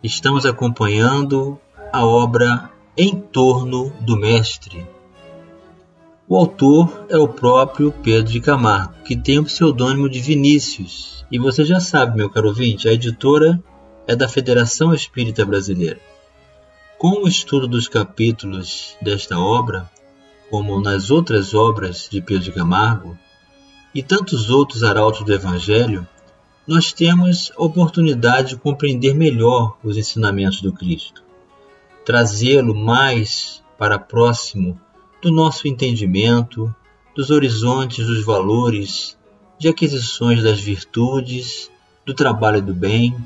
Estamos acompanhando a obra Em Torno do Mestre. O autor é o próprio Pedro de Camargo, que tem o pseudônimo de Vinícius. E você já sabe, meu caro ouvinte, a editora é da Federação Espírita Brasileira. Com o estudo dos capítulos desta obra, como nas outras obras de Pedro de Camargo, e tantos outros arautos do Evangelho, nós temos a oportunidade de compreender melhor os ensinamentos do Cristo, trazê-lo mais para próximo do nosso entendimento, dos horizontes dos valores, de aquisições das virtudes, do trabalho do bem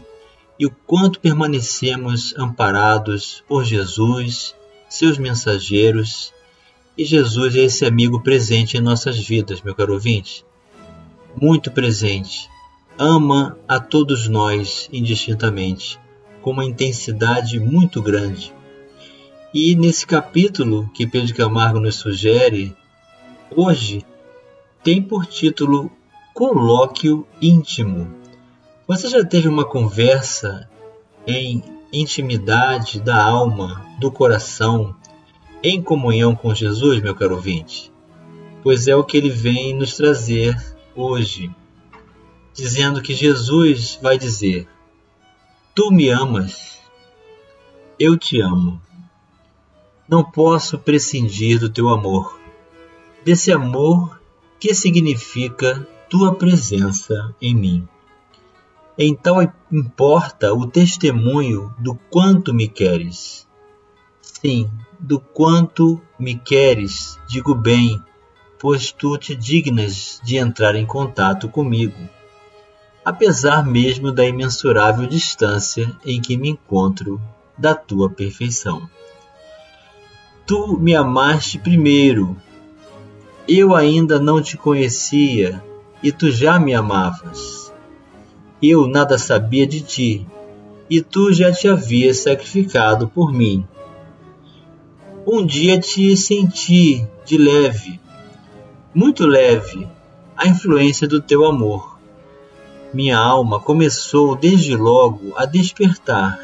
e o quanto permanecemos amparados por Jesus, seus mensageiros, e Jesus é esse amigo presente em nossas vidas, meu caro ouvinte. Muito presente, ama a todos nós indistintamente, com uma intensidade muito grande. E nesse capítulo que Pedro Camargo nos sugere, hoje, tem por título Colóquio Íntimo. Você já teve uma conversa em intimidade da alma, do coração, em comunhão com Jesus, meu caro ouvinte? Pois é o que ele vem nos trazer hoje, dizendo que Jesus vai dizer: Tu me amas, eu te amo. Não posso prescindir do teu amor, desse amor que significa tua presença em mim. Então importa o testemunho do quanto me queres. Sim, do quanto me queres, digo bem, pois tu te dignas de entrar em contato comigo, apesar mesmo da imensurável distância em que me encontro da tua perfeição. Tu me amaste primeiro. Eu ainda não te conhecia e tu já me amavas. Eu nada sabia de ti e tu já te havias sacrificado por mim. Um dia te senti de leve muito leve a influência do teu amor. Minha alma começou desde logo a despertar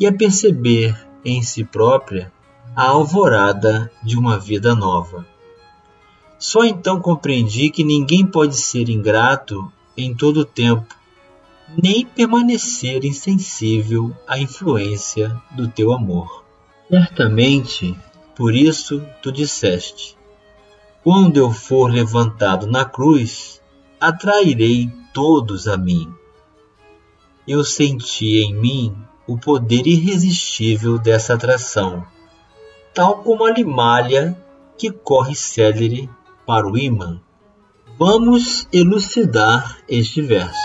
e a perceber em si própria a alvorada de uma vida nova. Só então compreendi que ninguém pode ser ingrato em todo o tempo, nem permanecer insensível à influência do teu amor. Certamente, por isso tu disseste: quando eu for levantado na cruz, atrairei todos a mim. Eu senti em mim o poder irresistível dessa atração, tal como a limalha que corre célere para o imã. Vamos elucidar este verso.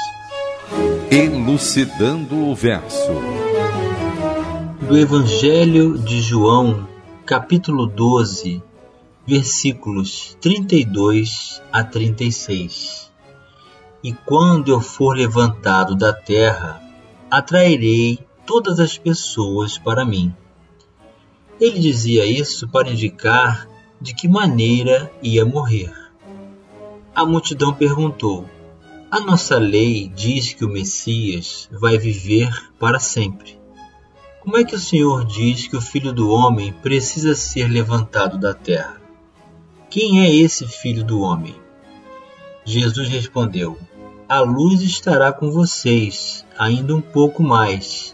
Elucidando o verso. Do Evangelho de João, capítulo 12, versículos 32 a 36. E quando eu for levantado da terra, atrairei todas as pessoas para mim. Ele dizia isso para indicar de que maneira ia morrer. A multidão perguntou: A nossa lei diz que o Messias vai viver para sempre. Como é que o Senhor diz que o filho do homem precisa ser levantado da terra? Quem é esse filho do homem? Jesus respondeu: A luz estará com vocês ainda um pouco mais.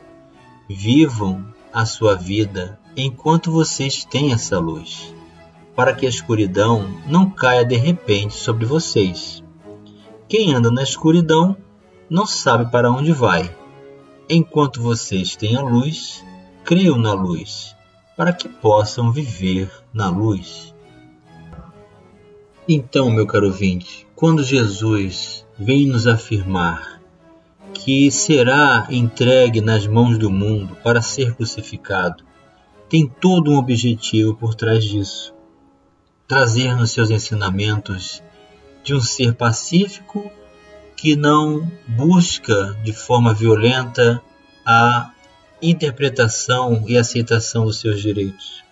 Vivam a sua vida enquanto vocês têm essa luz, para que a escuridão não caia de repente sobre vocês. Quem anda na escuridão não sabe para onde vai. Enquanto vocês têm a luz, creiam na luz, para que possam viver na luz. Então, meu caro ouvinte, quando Jesus vem nos afirmar que será entregue nas mãos do mundo para ser crucificado. Tem todo um objetivo por trás disso: trazer nos seus ensinamentos de um ser pacífico que não busca de forma violenta a interpretação e aceitação dos seus direitos.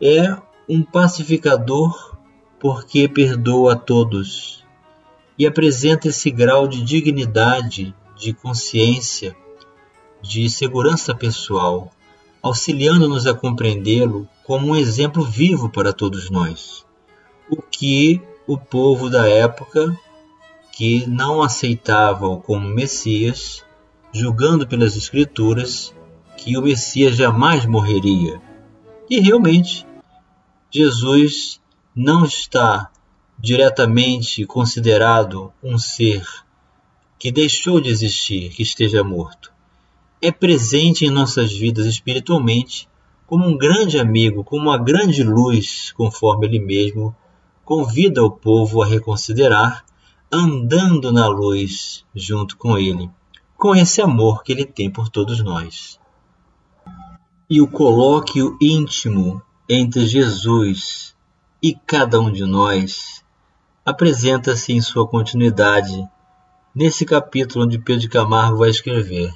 É um pacificador porque perdoa a todos e apresenta esse grau de dignidade, de consciência, de segurança pessoal, auxiliando-nos a compreendê-lo como um exemplo vivo para todos nós. O que o povo da época, que não aceitava-o como Messias, julgando pelas Escrituras que o Messias jamais morreria. E realmente, Jesus não está diretamente considerado um ser que deixou de existir, que esteja morto. É presente em nossas vidas espiritualmente como um grande amigo, como uma grande luz, conforme ele mesmo convida o povo a reconsiderar, andando na luz junto com ele, com esse amor que ele tem por todos nós. E o colóquio íntimo entre Jesus e cada um de nós apresenta-se em sua continuidade nesse capítulo onde Pedro Camargo vai escrever: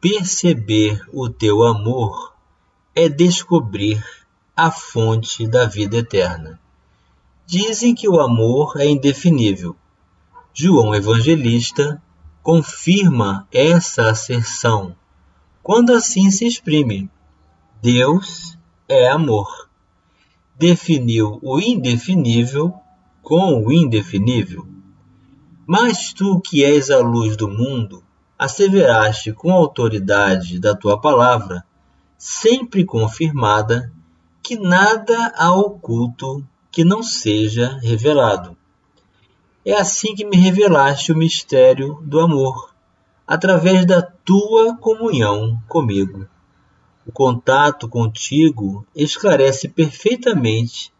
Perceber o teu amor é descobrir a fonte da vida eterna. Dizem que o amor é indefinível. João Evangelista confirma essa asserção quando assim se exprime: Deus é amor. Definiu o indefinível com o indefinível. Mas tu que és a luz do mundo, asseveraste com a autoridade da tua palavra, sempre confirmada, que nada há oculto que não seja revelado. É assim que me revelaste o mistério do amor, através da tua comunhão comigo. O contato contigo esclarece perfeitamente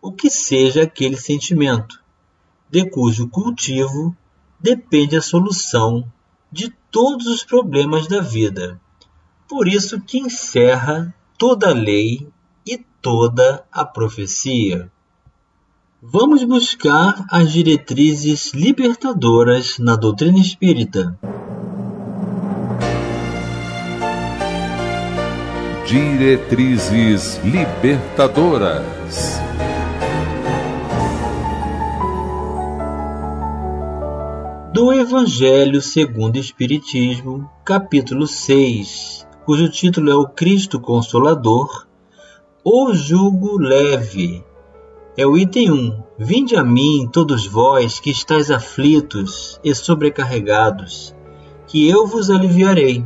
o que seja aquele sentimento, de cujo cultivo depende a solução de todos os problemas da vida. Por isso que encerra toda a lei e toda a profecia. Vamos buscar as diretrizes libertadoras na doutrina espírita. Diretrizes libertadoras. Do Evangelho segundo o Espiritismo, capítulo 6, cujo título é O Cristo Consolador, O Jugo Leve. É o item 1. Vinde a mim, todos vós que estáis aflitos e sobrecarregados, que eu vos aliviarei.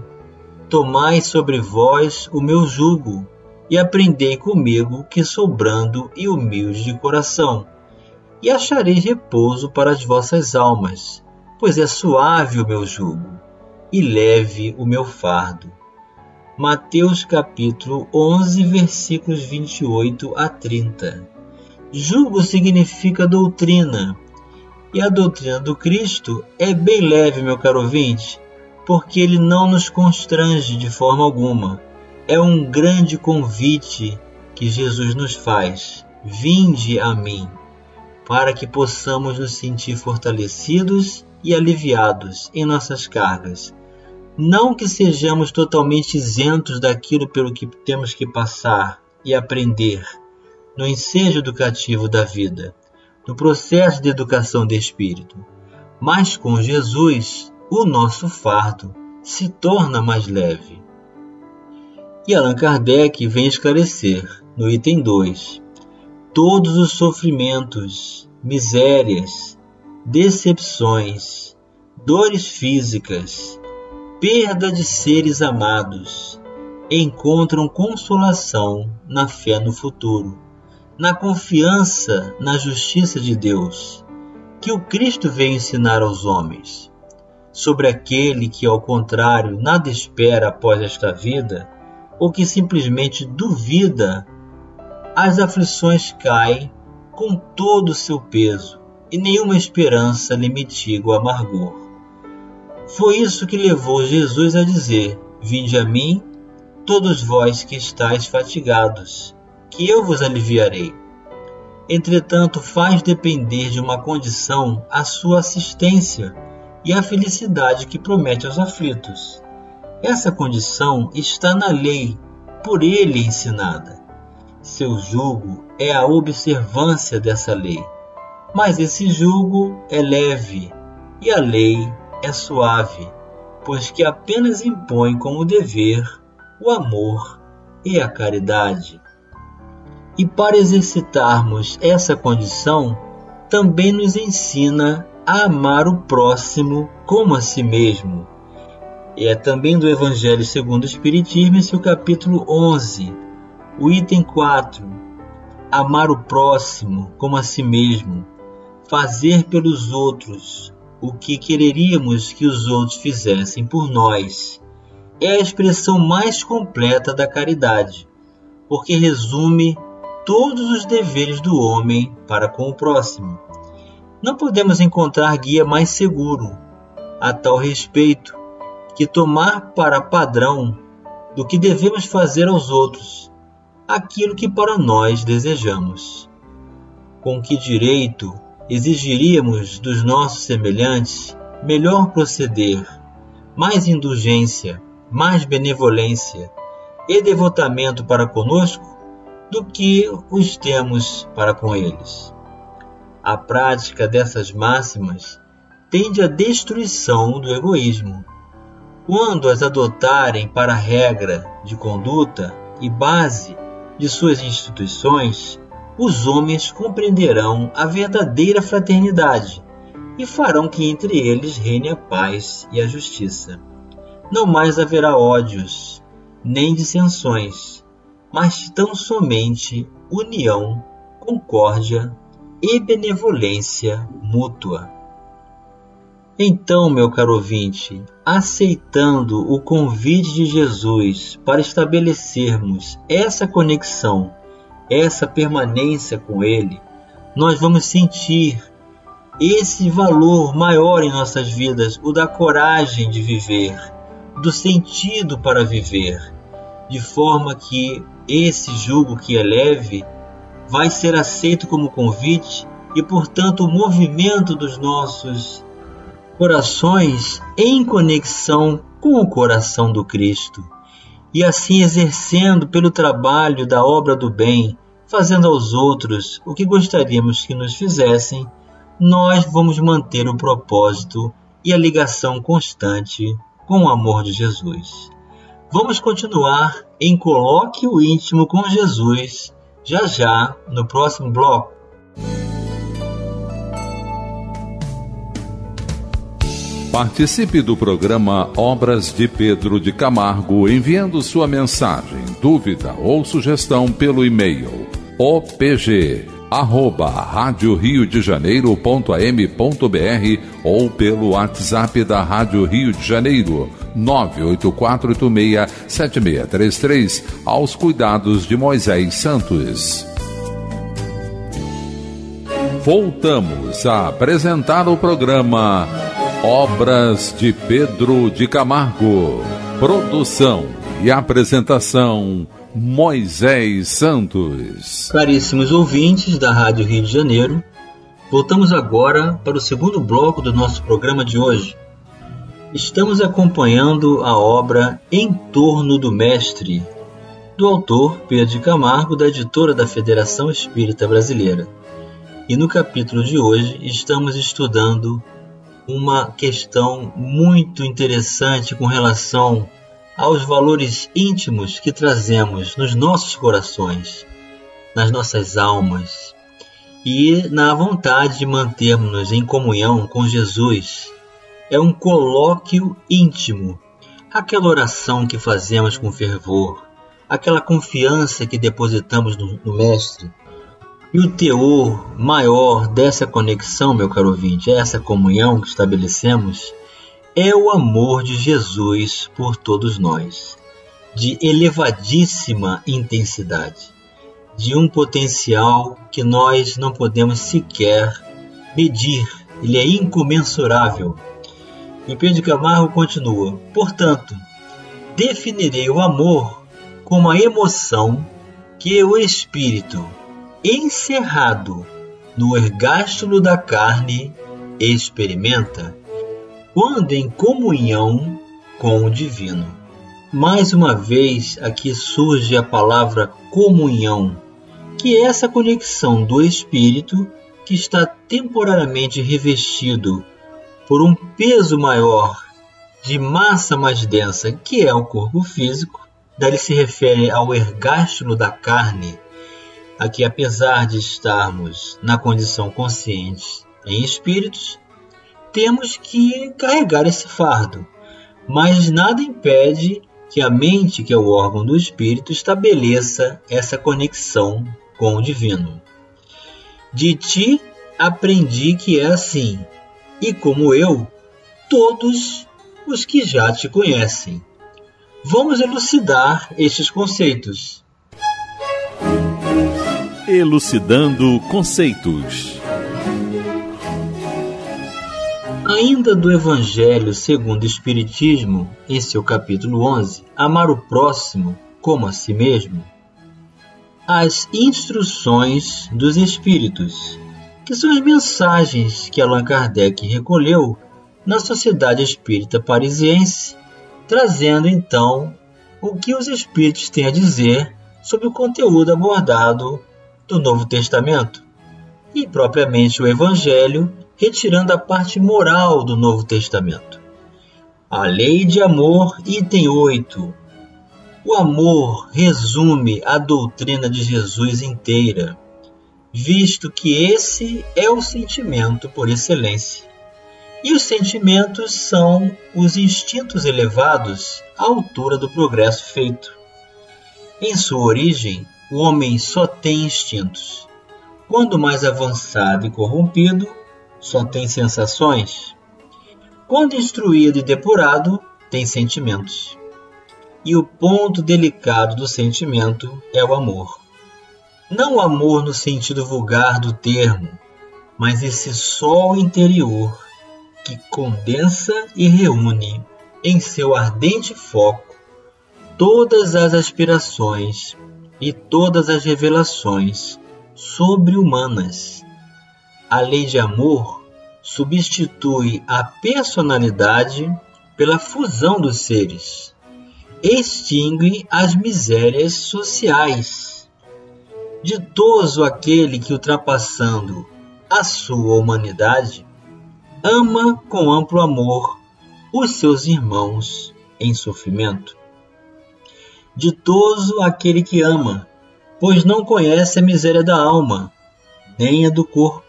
Tomai sobre vós o meu jugo, e aprendei comigo, que sou brando e humilde de coração, e achareis repouso para as vossas almas, pois é suave o meu jugo, e leve o meu fardo. Mateus capítulo 11, versículos 28 a 30. Jugo significa doutrina, e a doutrina do Cristo é bem leve, meu caro ouvinte, porque ele não nos constrange de forma alguma. É um grande convite que Jesus nos faz: vinde a mim, para que possamos nos sentir fortalecidos e aliviados em nossas cargas. Não que sejamos totalmente isentos daquilo pelo que temos que passar e aprender no ensejo educativo da vida, no processo de educação de espírito, mas com Jesus o nosso fardo se torna mais leve. E Allan Kardec vem esclarecer, no item 2, todos os sofrimentos, misérias, decepções, dores físicas, perda de seres amados, encontram consolação na fé no futuro, na confiança na justiça de Deus, que o Cristo veio ensinar aos homens. Sobre aquele que, ao contrário, nada espera após esta vida, ou que simplesmente duvida, as aflições caem com todo o seu peso e nenhuma esperança lhe mitiga o amargor. Foi isso que levou Jesus a dizer: Vinde a mim, todos vós que estáis fatigados, que eu vos aliviarei. Entretanto, faz depender de uma condição a sua assistência e a felicidade que promete aos aflitos. Essa condição está na lei, por ele ensinada. Seu jugo é a observância dessa lei. Mas esse jugo é leve e a lei é suave, pois que apenas impõe como dever o amor e a caridade. E para exercitarmos essa condição, também nos ensina a amar o próximo como a si mesmo. E é também do Evangelho segundo o Espiritismo, esse é o capítulo 11, o item 4. Amar o próximo como a si mesmo, fazer pelos outros o que quereríamos que os outros fizessem por nós. É a expressão mais completa da caridade, porque resume todos os deveres do homem para com o próximo. Não podemos encontrar guia mais seguro a tal respeito que tomar para padrão do que devemos fazer aos outros aquilo que para nós desejamos. Com que direito exigiríamos dos nossos semelhantes melhor proceder, mais indulgência, mais benevolência e devotamento para conosco do que os temos para com eles. A prática dessas máximas tende à destruição do egoísmo. Quando as adotarem para regra de conduta e base de suas instituições, os homens compreenderão a verdadeira fraternidade e farão que entre eles reine a paz e a justiça. Não mais haverá ódios, nem dissensões, mas tão somente união, concórdia e benevolência mútua. Então, meu caro ouvinte, aceitando o convite de Jesus para estabelecermos essa conexão, essa permanência com Ele, nós vamos sentir esse valor maior em nossas vidas, o da coragem de viver, do sentido para viver, de forma que esse jugo que é leve vai ser aceito como convite e, portanto, o movimento dos nossos corações em conexão com o coração do Cristo, e assim exercendo pelo trabalho da obra do bem, fazendo aos outros o que gostaríamos que nos fizessem, nós vamos manter o propósito e a ligação constante com o amor de Jesus. Vamos continuar em Coloque o Íntimo com Jesus já já no próximo bloco. Participe do programa Obras de Pedro de Camargo enviando sua mensagem, dúvida ou sugestão pelo e-mail opg arroba rádio Rio de Janeiro.am.br ou pelo WhatsApp da Rádio Rio de Janeiro 984867633 aos cuidados de Moisés Santos. Voltamos a apresentar o programa Obras de Pedro de Camargo. Produção e apresentação Moisés Santos. Caríssimos ouvintes da Rádio Rio de Janeiro, voltamos agora para o segundo bloco do nosso programa de hoje. Estamos acompanhando a obra Em Torno do Mestre, do autor Pedro de Camargo, da editora da Federação Espírita Brasileira. E no capítulo de hoje estamos estudando uma questão muito interessante com relação aos valores íntimos que trazemos nos nossos corações, nas nossas almas e na vontade de mantermos-nos em comunhão com Jesus. É um colóquio íntimo, aquela oração que fazemos com fervor, aquela confiança que depositamos no, no Mestre e o teor maior dessa conexão, meu caro ouvinte, essa comunhão que estabelecemos, é o amor de Jesus por todos nós, de elevadíssima intensidade, de um potencial que nós não podemos sequer medir, ele é incomensurável. E Pedro Camargo continua: portanto, definirei o amor como a emoção que o espírito, encerrado no ergástulo da carne, experimenta quando em comunhão com o divino. Mais uma vez aqui surge a palavra comunhão, que é essa conexão do espírito que está temporariamente revestido por um peso maior de massa mais densa, que é o corpo físico, daí se refere ao ergástulo da carne, a que apesar de estarmos na condição consciente em espíritos, temos que carregar esse fardo, mas nada impede que a mente, que é o órgão do espírito, estabeleça essa conexão com o divino. De ti aprendi que é assim, e como eu, todos os que já te conhecem. Vamos elucidar estes conceitos. Elucidando conceitos. Ainda do Evangelho segundo o Espiritismo, em seu capítulo 11, Amar o próximo como a si mesmo, as instruções dos Espíritos, que são as mensagens que Allan Kardec recolheu na Sociedade Espírita Parisiense, trazendo então o que os Espíritos têm a dizer sobre o conteúdo abordado do Novo Testamento e propriamente o Evangelho retirando a parte moral do Novo Testamento. A lei de amor, item 8. O amor resume a doutrina de Jesus inteira, visto que esse é o sentimento por excelência. E os sentimentos são os instintos elevados à altura do progresso feito. Em sua origem, o homem só tem instintos. Quando mais avançado e corrompido, só tem sensações? Quando instruído e depurado, tem sentimentos. E o ponto delicado do sentimento é o amor. Não o amor no sentido vulgar do termo, mas esse sol interior que condensa e reúne em seu ardente foco todas as aspirações e todas as revelações sobre-humanas a lei de amor substitui a personalidade pela fusão dos seres, extingue as misérias sociais. Ditoso aquele que, ultrapassando a sua humanidade, ama com amplo amor os seus irmãos em sofrimento. Ditoso aquele que ama, pois não conhece a miséria da alma, nem a do corpo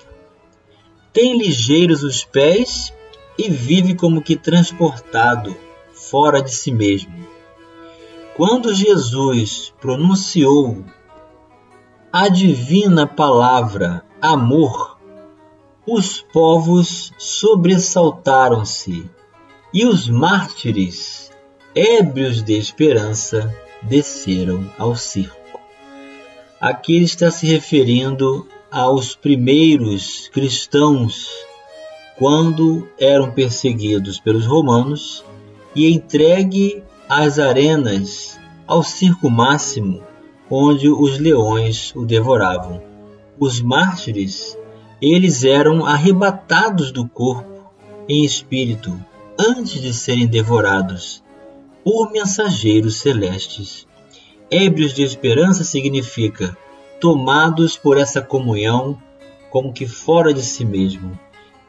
tem ligeiros os pés e vive como que transportado fora de si mesmo. Quando Jesus pronunciou a divina palavra amor, os povos sobressaltaram-se e os mártires, ébrios de esperança, desceram ao circo. Aqui ele está se referindo aos primeiros cristãos quando eram perseguidos pelos romanos e entregue às arenas ao circo máximo onde os leões o devoravam. Os mártires, eles eram arrebatados do corpo em espírito antes de serem devorados por mensageiros celestes. Ébrios de esperança significa tomados por essa comunhão como que fora de si mesmo,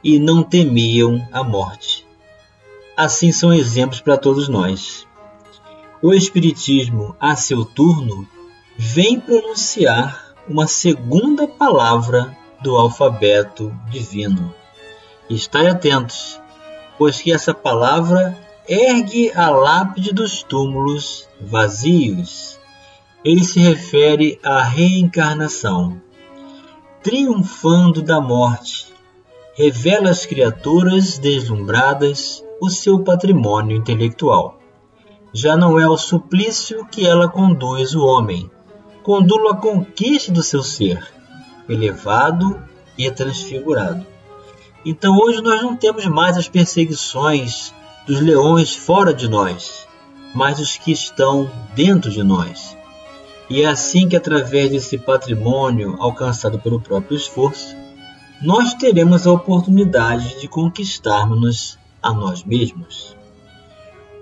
e não temiam a morte. Assim são exemplos para todos nós. O Espiritismo, a seu turno, vem pronunciar uma segunda palavra do alfabeto divino. Estai atentos, pois que essa palavra ergue a lápide dos túmulos vazios ele se refere à reencarnação. Triunfando da morte, revela às criaturas deslumbradas o seu patrimônio intelectual. Já não é o suplício que ela conduz o homem, condulo à conquista do seu ser, elevado e transfigurado. Então hoje nós não temos mais as perseguições dos leões fora de nós, mas os que estão dentro de nós E é assim que, através desse patrimônio alcançado pelo próprio esforço, nós teremos a oportunidade de conquistarmos a nós mesmos.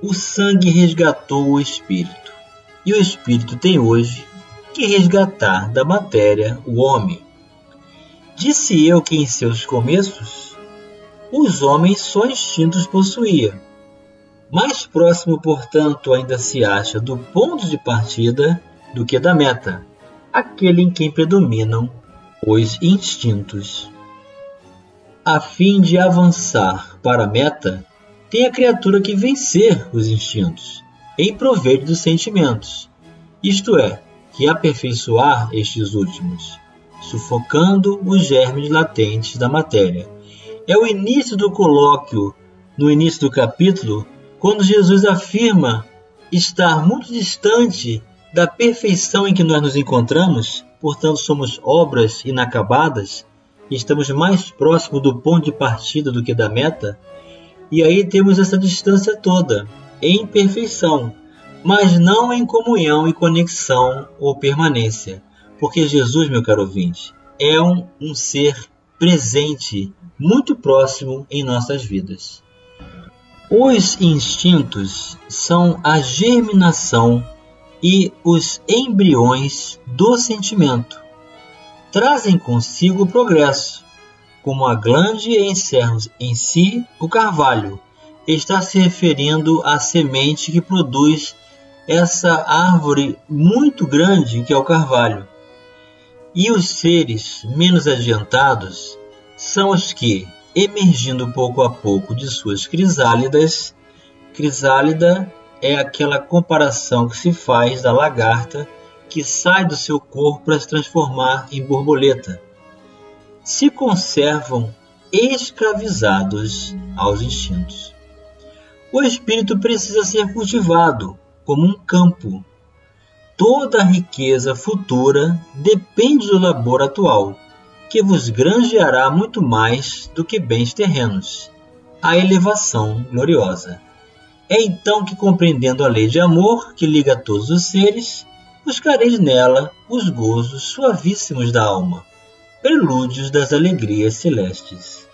O sangue resgatou o espírito, e o espírito tem hoje que resgatar da matéria o homem. Disse eu que em seus começos os homens só instintos possuía. Mais próximo, portanto, ainda se acha do ponto de partida do que da meta, aquele em quem predominam os instintos. A fim de avançar para a meta, tem a criatura que vencer os instintos, em proveito dos sentimentos, isto é, que aperfeiçoar estes últimos, sufocando os germes latentes da matéria. É o início do colóquio, no início do capítulo, quando Jesus afirma estar muito distante da perfeição em que nós nos encontramos, portanto somos obras inacabadas, estamos mais próximos do ponto de partida do que da meta, e aí temos essa distância toda, em perfeição, mas não em comunhão e conexão ou permanência, porque Jesus, meu caro ouvinte, é um, um ser presente, muito próximo em nossas vidas. Os instintos são a germinação e os embriões do sentimento. Trazem consigo o progresso, como a glande encerra em si o carvalho, está se referindo à semente que produz essa árvore muito grande que é o carvalho. E os seres menos adiantados são os que, emergindo pouco a pouco de suas crisálidas, crisálida é aquela comparação que se faz da lagarta que sai do seu corpo para se transformar em borboleta, se conservam escravizados aos instintos. O espírito precisa ser cultivado como um campo. Toda a riqueza futura depende do labor atual, que vos granjeará muito mais do que bens terrenos, a elevação gloriosa. É então que, compreendendo a lei de amor que liga todos os seres, buscareis nela os gozos suavíssimos da alma, prelúdios das alegrias celestes.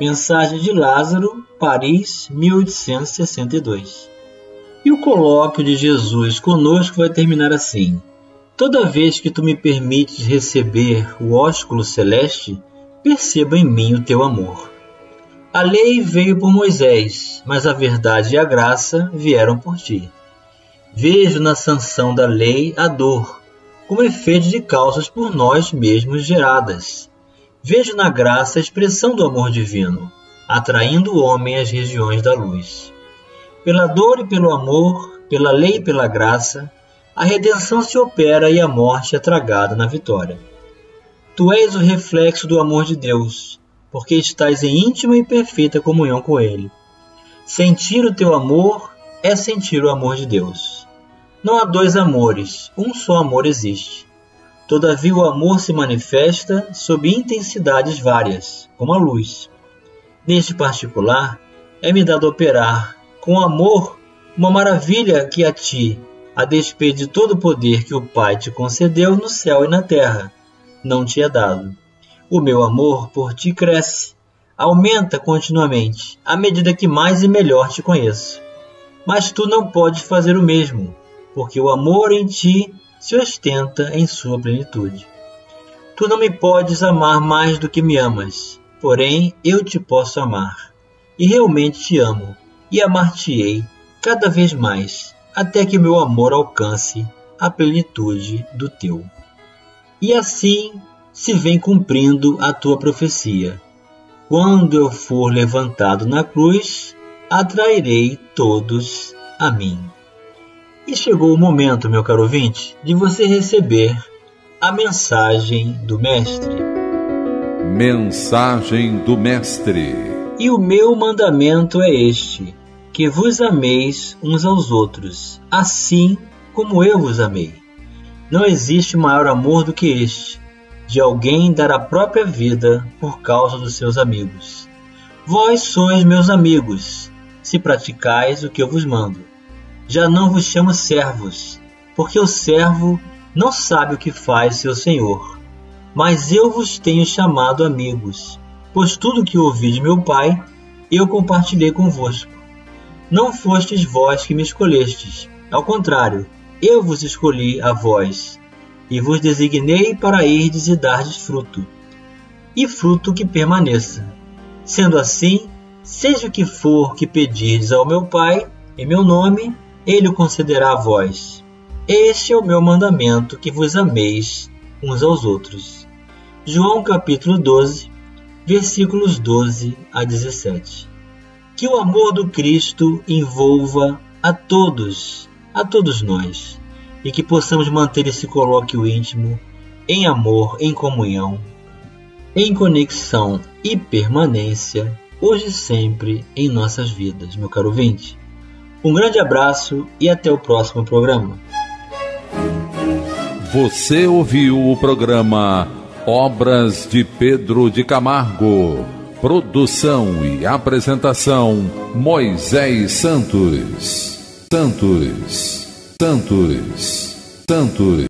Mensagem de Lázaro, Paris, 1862. E o colóquio de Jesus conosco vai terminar assim: Toda vez que tu me permites receber o ósculo celeste, perceba em mim o teu amor. A lei veio por Moisés, mas a verdade e a graça vieram por ti. Vejo na sanção da lei a dor, como efeito de causas por nós mesmos geradas. Vejo na graça a expressão do amor divino, atraindo o homem às regiões da luz. Pela dor e pelo amor, pela lei e pela graça, a redenção se opera e a morte é tragada na vitória. Tu és o reflexo do amor de Deus, porque estás em íntima e perfeita comunhão com Ele. Sentir o teu amor é sentir o amor de Deus. Não há dois amores, um só amor existe. Todavia, o amor se manifesta sob intensidades várias, como a luz. Neste particular, é-me dado operar com amor uma maravilha que a ti, a despeito de todo o poder que o Pai te concedeu no céu e na terra, não te é dado. O meu amor por ti cresce, aumenta continuamente, à medida que mais e melhor te conheço. Mas tu não podes fazer o mesmo, porque o amor em ti se ostenta em sua plenitude. Tu não me podes amar mais do que me amas, porém eu te posso amar, e realmente te amo e amar-te-ei cada vez mais, até que meu amor alcance a plenitude do teu. E assim se vem cumprindo a tua profecia. Quando eu for levantado na cruz, atrairei todos a mim. E chegou o momento, meu caro ouvinte, de você receber a mensagem do Mestre. Mensagem do Mestre. E o meu mandamento é este: que vos ameis uns aos outros, assim como eu vos amei. Não existe maior amor do que este, de alguém dar a própria vida por causa dos seus amigos. Vós sois meus amigos, se praticais o que eu vos mando. Já não vos chamo servos, porque o servo não sabe o que faz seu senhor. Mas eu vos tenho chamado amigos, pois tudo que ouvi de meu Pai, eu compartilhei convosco. Não fostes vós que me escolhestes, ao contrário, eu vos escolhi a vós, e vos designei para irdes e dardes fruto, e fruto que permaneça. Sendo assim, seja o que for que pedirdes ao meu Pai, em meu nome, ele o concederá a vós. Este é o meu mandamento, que vos ameis uns aos outros. João capítulo 12, versículos 12 a 17. Que o amor do Cristo envolva a todos, a todos nós, e que possamos manter esse colóquio íntimo em amor, em comunhão, em conexão e permanência, hoje e sempre em nossas vidas, meu caro ouvinte. Um grande abraço e até o próximo programa. Você ouviu o programa Obras de Pedro de Camargo. Produção e apresentação Moisés Santos. Santos. Santos. Santos.